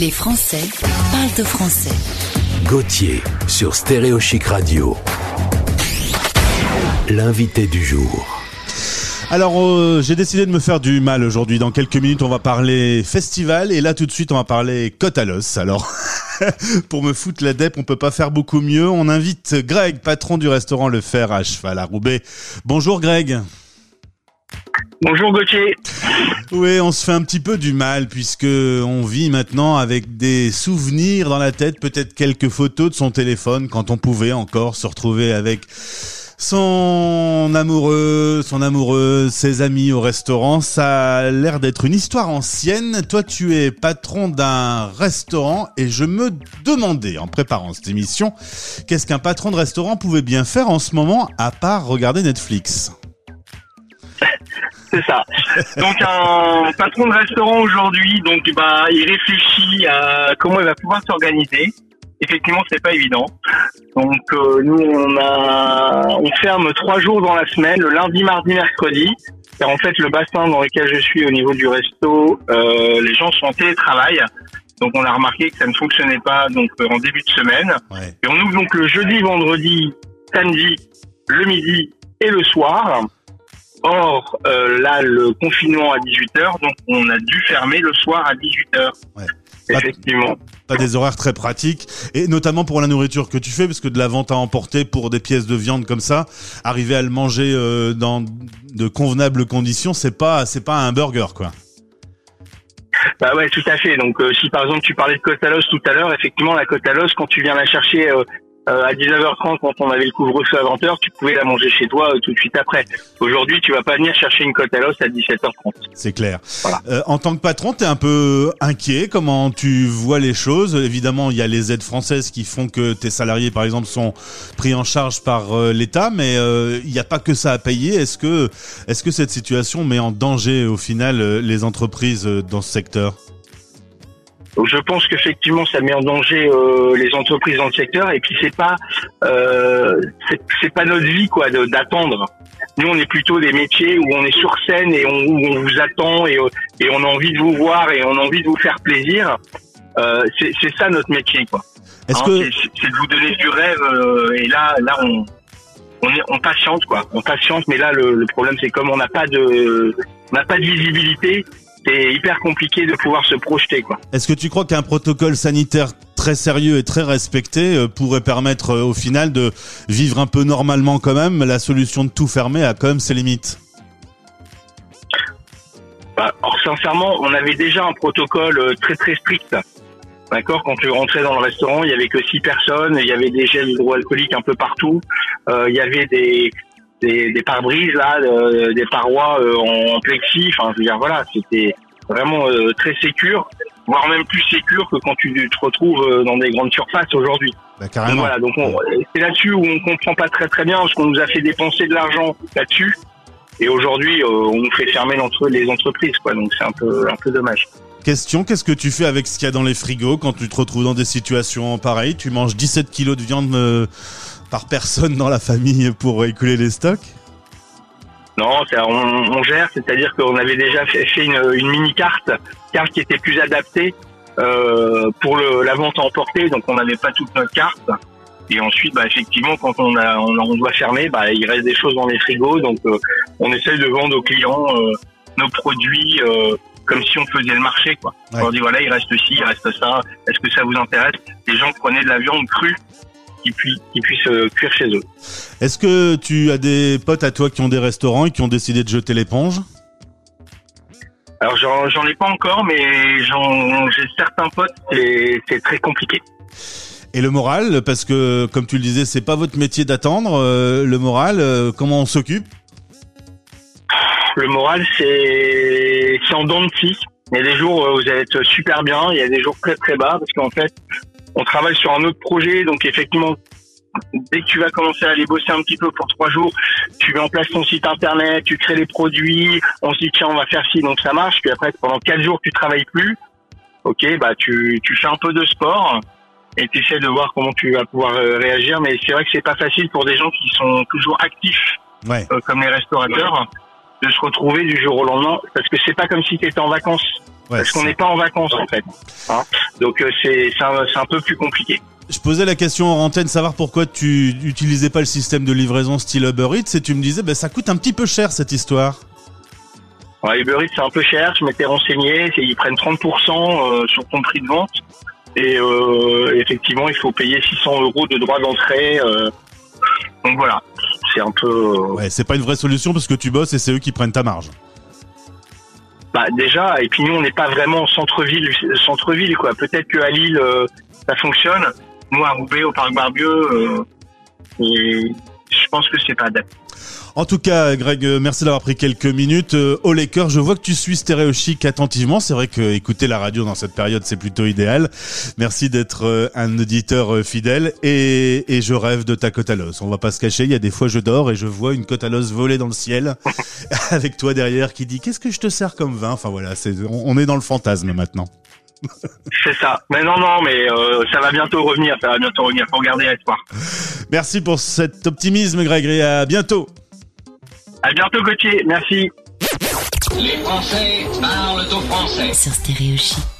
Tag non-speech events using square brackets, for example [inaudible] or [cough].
Les Français parlent de français. Gauthier sur Stéréo Chic Radio. L'invité du jour. Alors, euh, j'ai décidé de me faire du mal aujourd'hui. Dans quelques minutes, on va parler festival et là, tout de suite, on va parler côte à l'os. Alors, [laughs] pour me foutre la dep, on peut pas faire beaucoup mieux. On invite Greg, patron du restaurant Le Fer à Cheval à Roubaix. Bonjour Greg. Bonjour Gauthier. Oui, on se fait un petit peu du mal puisque on vit maintenant avec des souvenirs dans la tête, peut-être quelques photos de son téléphone quand on pouvait encore se retrouver avec son amoureux, son amoureuse, ses amis au restaurant. Ça a l'air d'être une histoire ancienne. Toi, tu es patron d'un restaurant et je me demandais en préparant cette émission, qu'est-ce qu'un patron de restaurant pouvait bien faire en ce moment à part regarder Netflix? [laughs] c'est ça. Donc un patron de restaurant aujourd'hui, donc bah il réfléchit à comment il va pouvoir s'organiser. Effectivement, c'est pas évident. Donc euh, nous on a on ferme trois jours dans la semaine, le lundi, mardi, mercredi. Car en fait le bassin dans lequel je suis au niveau du resto, euh, les gens sont en télétravail. Donc on a remarqué que ça ne fonctionnait pas donc en début de semaine. Et on ouvre donc le jeudi, vendredi, samedi, le midi et le soir. Or, euh, là, le confinement à 18h, donc on a dû fermer le soir à 18h. Ouais. Effectivement. Pas, des horaires très pratiques, et notamment pour la nourriture que tu fais, parce que de la vente à emporter pour des pièces de viande comme ça, arriver à le manger euh, dans de convenables conditions, c'est pas c'est pas un burger quoi. Bah ouais, tout à fait. Donc euh, si par exemple tu parlais de côte à l'os tout à l'heure, effectivement la côte à l'os quand tu viens la chercher euh, euh, à 19h30 quand on avait le couvre-feu à 20h, tu pouvais la manger chez toi euh, tout de suite après. Aujourd'hui, tu vas pas venir chercher une côte à l'os à 17h30. C'est clair. Euh, en tant que patron, tu es un peu inquiet comment tu vois les choses? Évidemment, il y a les aides françaises qui font que tes salariés par exemple sont pris en charge par l'État, mais il n'y a pas que ça à payer. Est-ce que est-ce que cette situation met en danger au final les entreprises dans ce secteur? Donc je pense qu'effectivement ça met en danger euh, les entreprises dans le secteur et puis c'est pas euh, c'est pas notre vie quoi d'attendre. Nous on est plutôt des métiers où on est sur scène et on, où on vous attend et, et on a envie de vous voir et on a envie de vous faire plaisir. Euh, c'est ça notre métier quoi. Est-ce hein, que c'est de vous donner du rêve euh, et là là on on, est, on patiente quoi, on patiente mais là le, le problème c'est comme on n'a pas de on n'a pas de visibilité, c'est hyper compliqué de pouvoir se projeter. quoi. Est-ce que tu crois qu'un protocole sanitaire très sérieux et très respecté euh, pourrait permettre euh, au final de vivre un peu normalement quand même La solution de tout fermer a quand même ses limites? Bah, alors sincèrement, on avait déjà un protocole euh, très très strict. D'accord, quand tu rentrais dans le restaurant, il y avait que six personnes, il y avait des gels hydroalcooliques un peu partout, il y avait des, des, des pare-brises là, des parois euh, en, plexi. Enfin, je veux dire, voilà, c'était vraiment euh, très sécure, voire même plus sécure que quand tu te retrouves euh, dans des grandes surfaces aujourd'hui. Bah, donc voilà, donc c'est là-dessus où on comprend pas très très bien parce qu'on nous a fait dépenser de l'argent là-dessus. Et aujourd'hui, on nous fait fermer les entreprises, quoi. Donc c'est un peu, un peu dommage. Question, qu'est-ce que tu fais avec ce qu'il y a dans les frigos quand tu te retrouves dans des situations pareilles? Tu manges 17 kilos de viande par personne dans la famille pour écouler les stocks? Non, on, gère, c'est-à-dire qu'on avait déjà fait, une, mini carte, carte qui était plus adaptée euh, pour la vente à emporter, donc on n'avait pas toute notre carte. Et ensuite, bah, effectivement, quand on, doit fermer, bah, il reste des choses dans les frigos, donc euh, on essaye de vendre aux clients euh, nos produits comme si on faisait le marché. Quoi. On leur dit voilà, il reste ci, il reste ça. Est-ce que ça vous intéresse? Les gens prenaient de la viande crue qui, puissent euh, cuire chez eux. Est-ce que tu as des potes à toi qui ont des restaurants et qui ont décidé de jeter l'éponge? Alors j'en ai pas encore, mais j'ai certains potes et c'est très compliqué. Et le moral, parce que comme tu le disais, c'est pas votre métier d'attendre. Euh, le moral, euh, comment on s'occupe? Le moral, c'est en dents de scie. Il y a des jours où vous allez être super bien, il y a des jours très très bas, parce qu'en fait, on travaille sur un autre projet, donc effectivement, dès que tu vas commencer à aller bosser un petit peu pour trois jours, tu mets en place ton site internet, tu crées les produits, on se dit tiens on va faire ci, donc ça marche. Puis après pendant quatre jours tu travailles plus, ok bah tu tu fais un peu de sport et tu essaies de voir comment tu vas pouvoir euh, réagir. Mais c'est vrai que c'est pas facile pour des gens qui sont toujours actifs, euh, comme les restaurateurs. De se retrouver du jour au lendemain, parce que c'est pas comme si tu étais en vacances. Ouais, parce qu'on n'est pas en vacances en fait. Hein? Donc euh, c'est c'est un, un peu plus compliqué. Je posais la question en antenne, savoir pourquoi tu utilisais pas le système de livraison style Uber Eats et tu me disais, ben ça coûte un petit peu cher cette histoire. Ouais, Uber Eats, c'est un peu cher. Je m'étais renseigné. Ils prennent 30% euh, sur ton prix de vente. Et euh, effectivement, il faut payer 600 euros de droits d'entrée. euh. donc voilà, c'est un peu. euh, Ouais, c'est pas une vraie solution parce que tu bosses et c'est eux qui prennent ta marge. Bah déjà, et puis nous, on n'est pas vraiment en centre-ville, centre-ville quoi. Peut-être que à Lille, euh, ça fonctionne. Nous, à Roubaix, au Parc Barbieux, euh, et je pense que c'est pas adapté. En tout cas, Greg, euh, merci d'avoir pris quelques minutes. Euh, au Laker, je vois que tu suis Stéréo Chic attentivement. C'est vrai que écouter la radio dans cette période, c'est plutôt idéal. Merci d'être euh, un auditeur euh, fidèle. Et, et je rêve de ta côte à l'os. On va pas se cacher. Il y a des fois, je dors et je vois une côte à l'os voler dans le ciel [laughs] avec toi derrière qui dit qu'est-ce que je te sers comme vin? Enfin voilà, c'est, on, on est dans le fantasme maintenant. [laughs] C'est ça. Mais non, non, mais euh, ça va bientôt revenir. Ça va bientôt revenir. Faut regarder l'espoir. Merci pour cet optimisme, Greg. Et à bientôt. À bientôt, Gauthier. Merci. Les Français parlent au français. Sur Stéréo Chic.